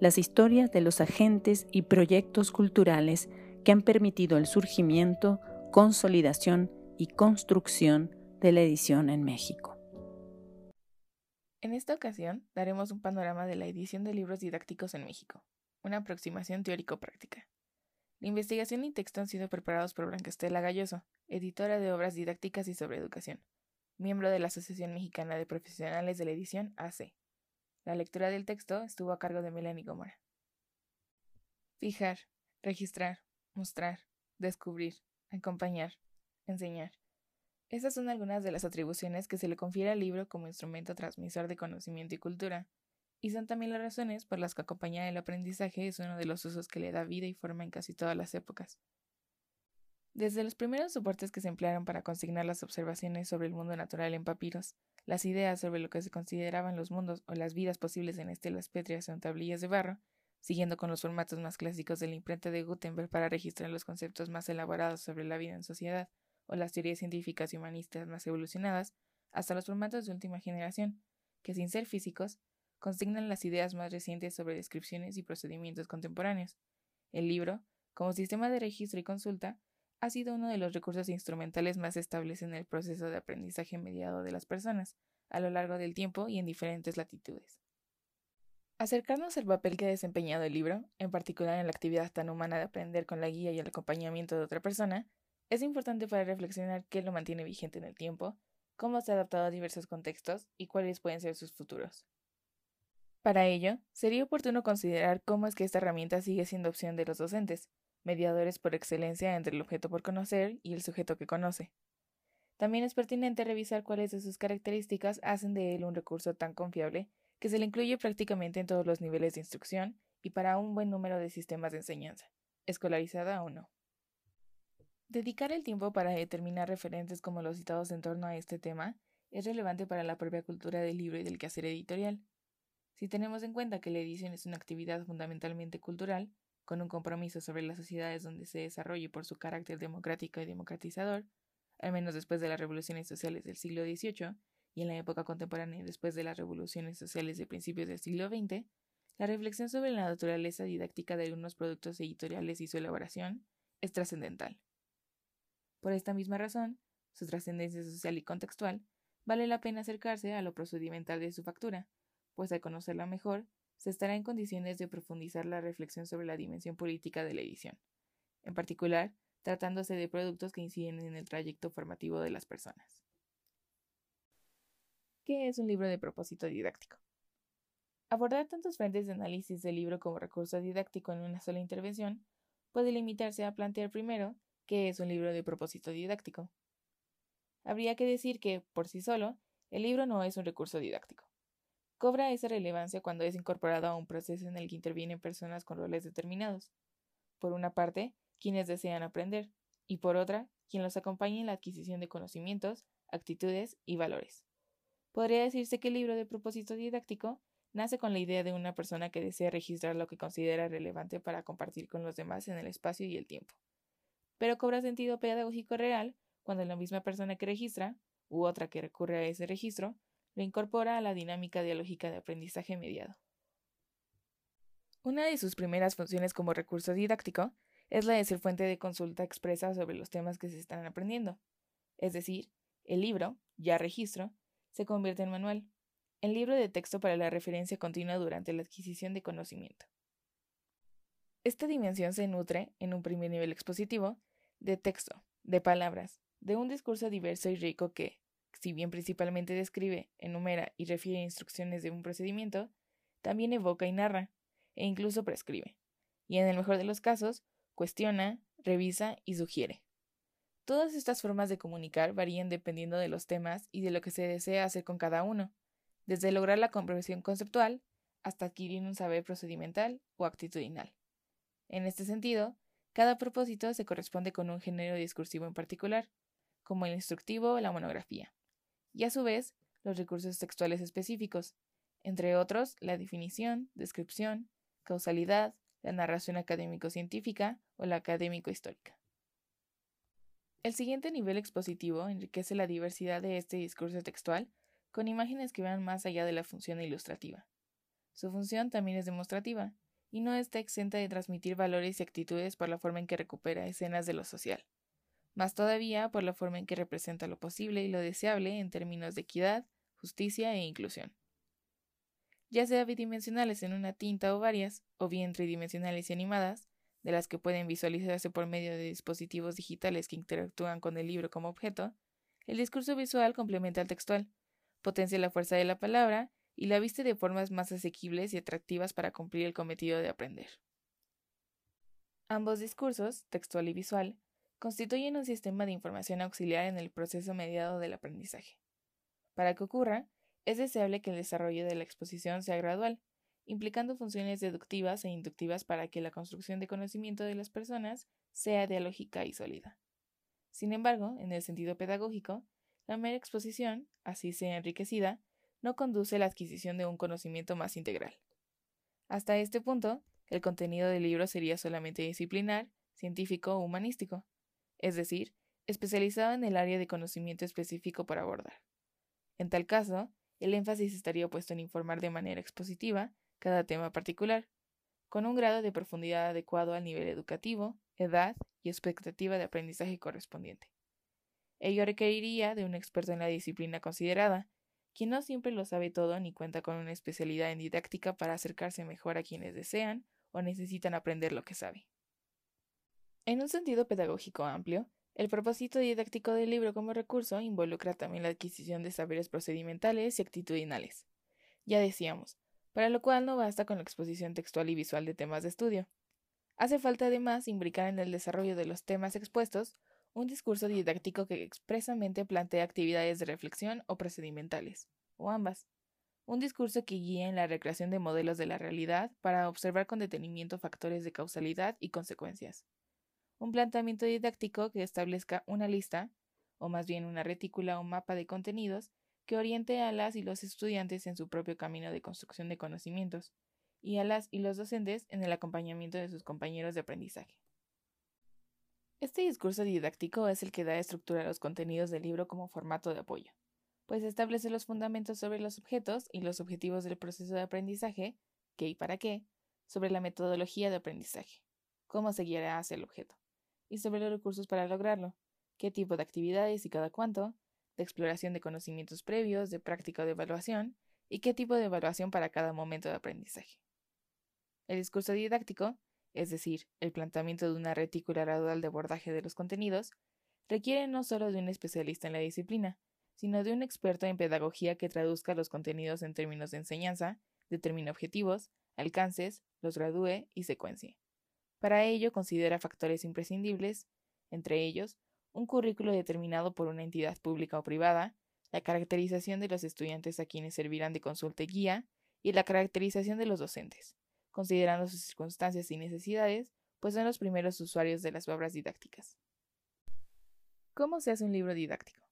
las historias de los agentes y proyectos culturales que han permitido el surgimiento, consolidación y construcción de la edición en México. En esta ocasión daremos un panorama de la edición de libros didácticos en México, una aproximación teórico-práctica. La investigación y texto han sido preparados por Blanca Estela Galloso, editora de obras didácticas y sobre educación, miembro de la Asociación Mexicana de Profesionales de la Edición, AC. La lectura del texto estuvo a cargo de Melanie Gómora. Fijar, registrar, mostrar, descubrir, acompañar, enseñar. Estas son algunas de las atribuciones que se le confiere al libro como instrumento transmisor de conocimiento y cultura, y son también las razones por las que acompañar el aprendizaje es uno de los usos que le da vida y forma en casi todas las épocas. Desde los primeros soportes que se emplearon para consignar las observaciones sobre el mundo natural en papiros, las ideas sobre lo que se consideraban los mundos o las vidas posibles en estelas pétreas o en tablillas de barro, siguiendo con los formatos más clásicos de la imprenta de Gutenberg para registrar los conceptos más elaborados sobre la vida en sociedad, o las teorías científicas y humanistas más evolucionadas, hasta los formatos de última generación, que sin ser físicos, consignan las ideas más recientes sobre descripciones y procedimientos contemporáneos. El libro, como sistema de registro y consulta, ha sido uno de los recursos instrumentales más estables en el proceso de aprendizaje mediado de las personas, a lo largo del tiempo y en diferentes latitudes. Acercarnos al papel que ha desempeñado el libro, en particular en la actividad tan humana de aprender con la guía y el acompañamiento de otra persona, es importante para reflexionar qué lo mantiene vigente en el tiempo, cómo se ha adaptado a diversos contextos y cuáles pueden ser sus futuros. Para ello, sería oportuno considerar cómo es que esta herramienta sigue siendo opción de los docentes, mediadores por excelencia entre el objeto por conocer y el sujeto que conoce. También es pertinente revisar cuáles de sus características hacen de él un recurso tan confiable que se le incluye prácticamente en todos los niveles de instrucción y para un buen número de sistemas de enseñanza, escolarizada o no. Dedicar el tiempo para determinar referentes como los citados en torno a este tema es relevante para la propia cultura del libro y del quehacer editorial. Si tenemos en cuenta que la edición es una actividad fundamentalmente cultural, con un compromiso sobre las sociedades donde se desarrolle por su carácter democrático y democratizador, al menos después de las revoluciones sociales del siglo XVIII y en la época contemporánea después de las revoluciones sociales de principios del siglo XX, la reflexión sobre la naturaleza didáctica de algunos productos editoriales y su elaboración es trascendental. Por esta misma razón, su trascendencia social y contextual, vale la pena acercarse a lo procedimental de su factura, pues al conocerla mejor, se estará en condiciones de profundizar la reflexión sobre la dimensión política de la edición, en particular tratándose de productos que inciden en el trayecto formativo de las personas. ¿Qué es un libro de propósito didáctico? Abordar tantos frentes de análisis del libro como recurso didáctico en una sola intervención puede limitarse a plantear primero qué es un libro de propósito didáctico. Habría que decir que, por sí solo, el libro no es un recurso didáctico cobra esa relevancia cuando es incorporado a un proceso en el que intervienen personas con roles determinados. Por una parte, quienes desean aprender, y por otra, quien los acompaña en la adquisición de conocimientos, actitudes y valores. Podría decirse que el libro de propósito didáctico nace con la idea de una persona que desea registrar lo que considera relevante para compartir con los demás en el espacio y el tiempo. Pero cobra sentido pedagógico real cuando la misma persona que registra, u otra que recurre a ese registro, lo incorpora a la dinámica dialógica de aprendizaje mediado. Una de sus primeras funciones como recurso didáctico es la de ser fuente de consulta expresa sobre los temas que se están aprendiendo. Es decir, el libro, ya registro, se convierte en manual, en libro de texto para la referencia continua durante la adquisición de conocimiento. Esta dimensión se nutre, en un primer nivel expositivo, de texto, de palabras, de un discurso diverso y rico que, si bien principalmente describe, enumera y refiere instrucciones de un procedimiento, también evoca y narra, e incluso prescribe, y en el mejor de los casos, cuestiona, revisa y sugiere. Todas estas formas de comunicar varían dependiendo de los temas y de lo que se desea hacer con cada uno, desde lograr la comprensión conceptual hasta adquirir un saber procedimental o actitudinal. En este sentido, cada propósito se corresponde con un género discursivo en particular, como el instructivo o la monografía, y a su vez los recursos textuales específicos, entre otros la definición, descripción, causalidad, la narración académico-científica o la académico-histórica. El siguiente nivel expositivo enriquece la diversidad de este discurso textual con imágenes que van más allá de la función ilustrativa. Su función también es demostrativa, y no está exenta de transmitir valores y actitudes por la forma en que recupera escenas de lo social, más todavía por la forma en que representa lo posible y lo deseable en términos de equidad, justicia e inclusión. Ya sea bidimensionales en una tinta o varias, o bien tridimensionales y animadas, de las que pueden visualizarse por medio de dispositivos digitales que interactúan con el libro como objeto, el discurso visual complementa al textual, potencia la fuerza de la palabra y la viste de formas más asequibles y atractivas para cumplir el cometido de aprender. Ambos discursos, textual y visual, constituyen un sistema de información auxiliar en el proceso mediado del aprendizaje. Para que ocurra, es deseable que el desarrollo de la exposición sea gradual, implicando funciones deductivas e inductivas para que la construcción de conocimiento de las personas sea dialógica y sólida. Sin embargo, en el sentido pedagógico, la mera exposición, así sea enriquecida, no conduce a la adquisición de un conocimiento más integral. Hasta este punto, el contenido del libro sería solamente disciplinar, científico o humanístico, es decir, especializado en el área de conocimiento específico por abordar. En tal caso, el énfasis estaría puesto en informar de manera expositiva cada tema particular, con un grado de profundidad adecuado al nivel educativo, edad y expectativa de aprendizaje correspondiente. Ello requeriría de un experto en la disciplina considerada, quien no siempre lo sabe todo ni cuenta con una especialidad en didáctica para acercarse mejor a quienes desean o necesitan aprender lo que sabe. En un sentido pedagógico amplio, el propósito didáctico del libro como recurso involucra también la adquisición de saberes procedimentales y actitudinales. Ya decíamos, para lo cual no basta con la exposición textual y visual de temas de estudio. Hace falta además imbricar en el desarrollo de los temas expuestos un discurso didáctico que expresamente plantea actividades de reflexión o procedimentales, o ambas. Un discurso que guíe en la recreación de modelos de la realidad para observar con detenimiento factores de causalidad y consecuencias. Un planteamiento didáctico que establezca una lista, o más bien una retícula o mapa de contenidos, que oriente a las y los estudiantes en su propio camino de construcción de conocimientos, y a las y los docentes en el acompañamiento de sus compañeros de aprendizaje. Este discurso didáctico es el que da estructura a los contenidos del libro como formato de apoyo, pues establece los fundamentos sobre los objetos y los objetivos del proceso de aprendizaje, qué y para qué, sobre la metodología de aprendizaje, cómo se guiará hacia el objeto, y sobre los recursos para lograrlo, qué tipo de actividades y cada cuánto, de exploración de conocimientos previos, de práctica o de evaluación, y qué tipo de evaluación para cada momento de aprendizaje. El discurso didáctico es decir, el planteamiento de una retícula gradual de abordaje de los contenidos, requiere no solo de un especialista en la disciplina, sino de un experto en pedagogía que traduzca los contenidos en términos de enseñanza, determine objetivos, alcances, los gradúe y secuencie. Para ello considera factores imprescindibles, entre ellos, un currículo determinado por una entidad pública o privada, la caracterización de los estudiantes a quienes servirán de consulta y guía, y la caracterización de los docentes considerando sus circunstancias y necesidades, pues son los primeros usuarios de las obras didácticas. ¿Cómo se hace un libro didáctico?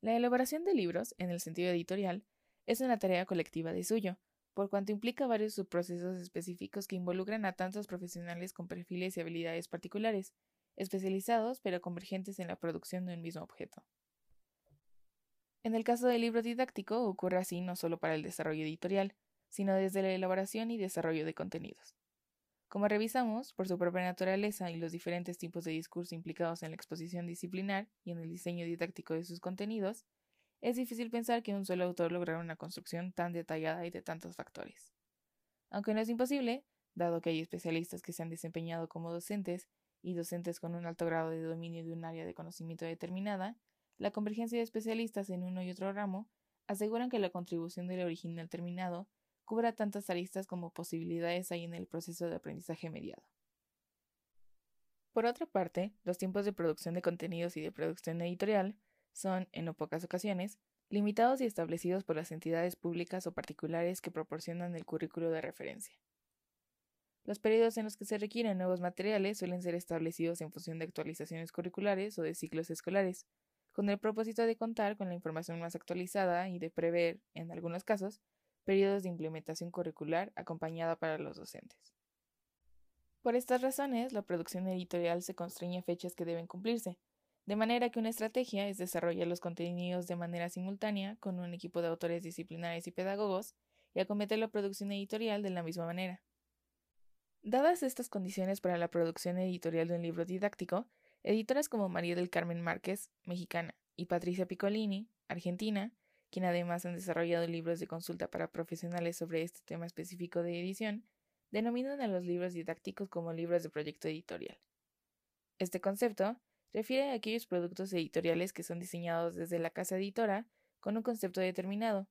La elaboración de libros, en el sentido editorial, es una tarea colectiva de suyo, por cuanto implica varios subprocesos específicos que involucran a tantos profesionales con perfiles y habilidades particulares, especializados pero convergentes en la producción de un mismo objeto. En el caso del libro didáctico ocurre así no solo para el desarrollo editorial, sino desde la elaboración y desarrollo de contenidos. Como revisamos, por su propia naturaleza y los diferentes tipos de discurso implicados en la exposición disciplinar y en el diseño didáctico de sus contenidos, es difícil pensar que un solo autor lograra una construcción tan detallada y de tantos factores. Aunque no es imposible, dado que hay especialistas que se han desempeñado como docentes y docentes con un alto grado de dominio de un área de conocimiento determinada, la convergencia de especialistas en uno y otro ramo aseguran que la contribución del original terminado cubra tantas aristas como posibilidades hay en el proceso de aprendizaje mediado. Por otra parte, los tiempos de producción de contenidos y de producción editorial son, en no pocas ocasiones, limitados y establecidos por las entidades públicas o particulares que proporcionan el currículo de referencia. Los periodos en los que se requieren nuevos materiales suelen ser establecidos en función de actualizaciones curriculares o de ciclos escolares, con el propósito de contar con la información más actualizada y de prever, en algunos casos, periodos de implementación curricular acompañada para los docentes. Por estas razones, la producción editorial se constreñe a fechas que deben cumplirse, de manera que una estrategia es desarrollar los contenidos de manera simultánea con un equipo de autores disciplinares y pedagogos y acometer la producción editorial de la misma manera. Dadas estas condiciones para la producción editorial de un libro didáctico, editoras como María del Carmen Márquez, mexicana, y Patricia Piccolini, argentina, quien además han desarrollado libros de consulta para profesionales sobre este tema específico de edición, denominan a los libros didácticos como libros de proyecto editorial. Este concepto refiere a aquellos productos editoriales que son diseñados desde la casa editora con un concepto determinado,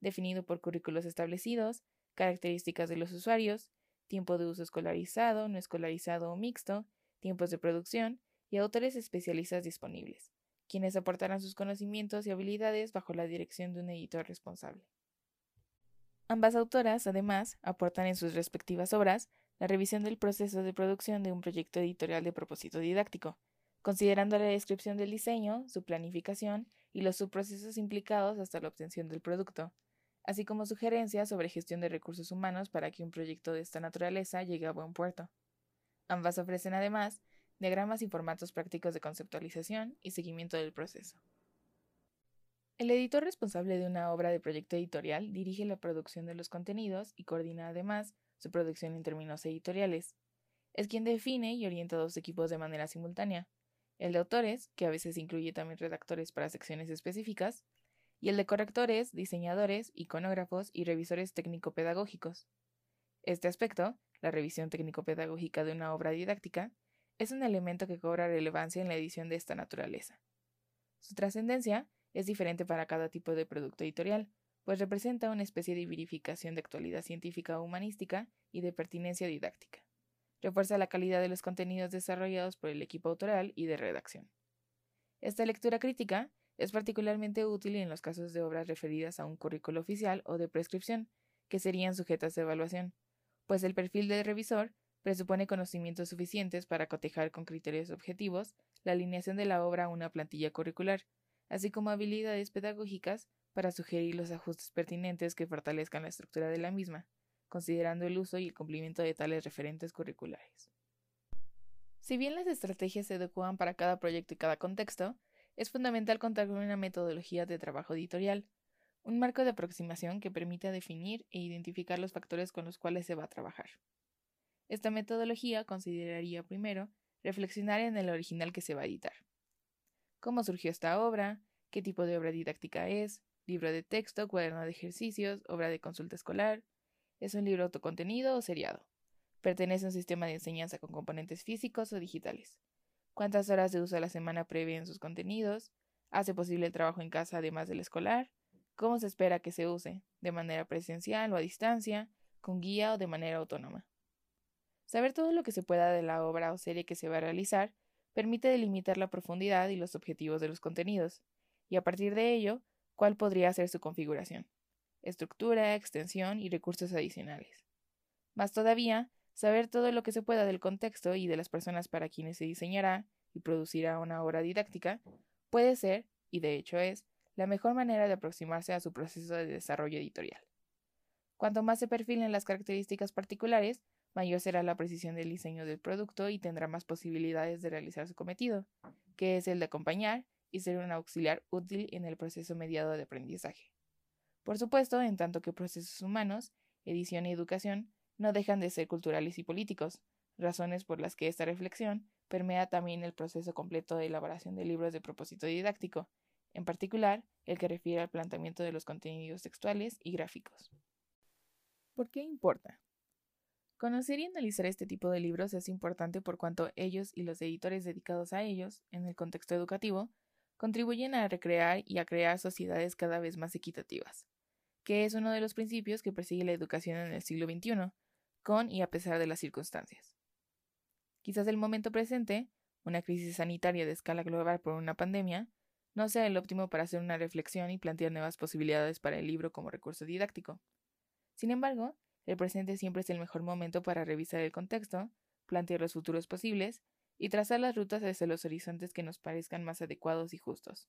definido por currículos establecidos, características de los usuarios, tiempo de uso escolarizado, no escolarizado o mixto, tiempos de producción y autores especialistas disponibles, quienes aportarán sus conocimientos y habilidades bajo la dirección de un editor responsable. Ambas autoras, además, aportan en sus respectivas obras la revisión del proceso de producción de un proyecto editorial de propósito didáctico, considerando la descripción del diseño, su planificación y los subprocesos implicados hasta la obtención del producto, así como sugerencias sobre gestión de recursos humanos para que un proyecto de esta naturaleza llegue a buen puerto. Ambas ofrecen además diagramas y formatos prácticos de conceptualización y seguimiento del proceso. El editor responsable de una obra de proyecto editorial dirige la producción de los contenidos y coordina además su producción en términos editoriales. Es quien define y orienta dos equipos de manera simultánea, el de autores, que a veces incluye también redactores para secciones específicas, y el de correctores, diseñadores, iconógrafos y revisores técnico-pedagógicos. Este aspecto, la revisión técnico-pedagógica de una obra didáctica, es un elemento que cobra relevancia en la edición de esta naturaleza. Su trascendencia es diferente para cada tipo de producto editorial, pues representa una especie de verificación de actualidad científica o humanística y de pertinencia didáctica refuerza la calidad de los contenidos desarrollados por el equipo autoral y de redacción. Esta lectura crítica es particularmente útil en los casos de obras referidas a un currículo oficial o de prescripción, que serían sujetas de evaluación, pues el perfil del revisor presupone conocimientos suficientes para cotejar con criterios objetivos la alineación de la obra a una plantilla curricular, así como habilidades pedagógicas para sugerir los ajustes pertinentes que fortalezcan la estructura de la misma considerando el uso y el cumplimiento de tales referentes curriculares. Si bien las estrategias se adecuan para cada proyecto y cada contexto, es fundamental contar con una metodología de trabajo editorial, un marco de aproximación que permita definir e identificar los factores con los cuales se va a trabajar. Esta metodología consideraría primero reflexionar en el original que se va a editar. ¿Cómo surgió esta obra? ¿Qué tipo de obra didáctica es? ¿Libro de texto, cuaderno de ejercicios, obra de consulta escolar? ¿Es un libro autocontenido o seriado? ¿Pertenece a un sistema de enseñanza con componentes físicos o digitales? ¿Cuántas horas de uso la semana prevén sus contenidos? ¿Hace posible el trabajo en casa además del escolar? ¿Cómo se espera que se use? ¿De manera presencial o a distancia? ¿Con guía o de manera autónoma? Saber todo lo que se pueda de la obra o serie que se va a realizar permite delimitar la profundidad y los objetivos de los contenidos, y a partir de ello, cuál podría ser su configuración estructura, extensión y recursos adicionales. Más todavía, saber todo lo que se pueda del contexto y de las personas para quienes se diseñará y producirá una obra didáctica puede ser, y de hecho es, la mejor manera de aproximarse a su proceso de desarrollo editorial. Cuanto más se perfilen las características particulares, mayor será la precisión del diseño del producto y tendrá más posibilidades de realizar su cometido, que es el de acompañar y ser un auxiliar útil en el proceso mediado de aprendizaje. Por supuesto, en tanto que procesos humanos, edición y educación no dejan de ser culturales y políticos, razones por las que esta reflexión permea también el proceso completo de elaboración de libros de propósito didáctico, en particular el que refiere al planteamiento de los contenidos textuales y gráficos. ¿Por qué importa? Conocer y analizar este tipo de libros es importante por cuanto ellos y los editores dedicados a ellos, en el contexto educativo, contribuyen a recrear y a crear sociedades cada vez más equitativas que es uno de los principios que persigue la educación en el siglo XXI, con y a pesar de las circunstancias. Quizás el momento presente, una crisis sanitaria de escala global por una pandemia, no sea el óptimo para hacer una reflexión y plantear nuevas posibilidades para el libro como recurso didáctico. Sin embargo, el presente siempre es el mejor momento para revisar el contexto, plantear los futuros posibles y trazar las rutas hacia los horizontes que nos parezcan más adecuados y justos,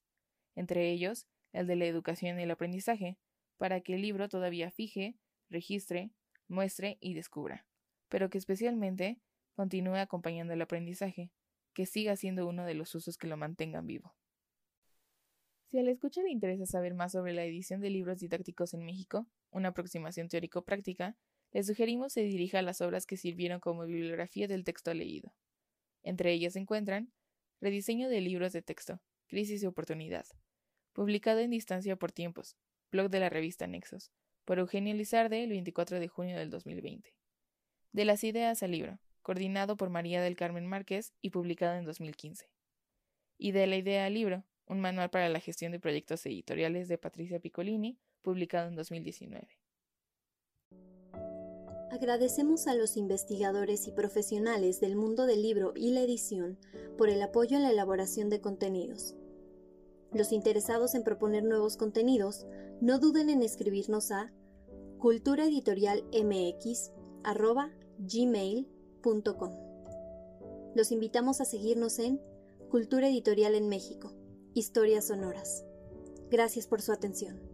entre ellos el de la educación y el aprendizaje, para que el libro todavía fije, registre, muestre y descubra, pero que especialmente continúe acompañando el aprendizaje, que siga siendo uno de los usos que lo mantengan vivo. Si a la escucha le interesa saber más sobre la edición de libros didácticos en México, una aproximación teórico-práctica, le sugerimos se dirija a las obras que sirvieron como bibliografía del texto leído. Entre ellas se encuentran Rediseño de libros de texto, Crisis y Oportunidad, publicado en Distancia por Tiempos, blog de la revista Nexos, por Eugenio Lizarde el 24 de junio del 2020. De las ideas al libro, coordinado por María del Carmen Márquez y publicado en 2015. Y de la idea al libro, un manual para la gestión de proyectos editoriales de Patricia Piccolini, publicado en 2019. Agradecemos a los investigadores y profesionales del mundo del libro y la edición por el apoyo en la elaboración de contenidos. Los interesados en proponer nuevos contenidos, no duden en escribirnos a culturaeditorialmx.gmail.com. Los invitamos a seguirnos en Cultura Editorial en México Historias Sonoras. Gracias por su atención.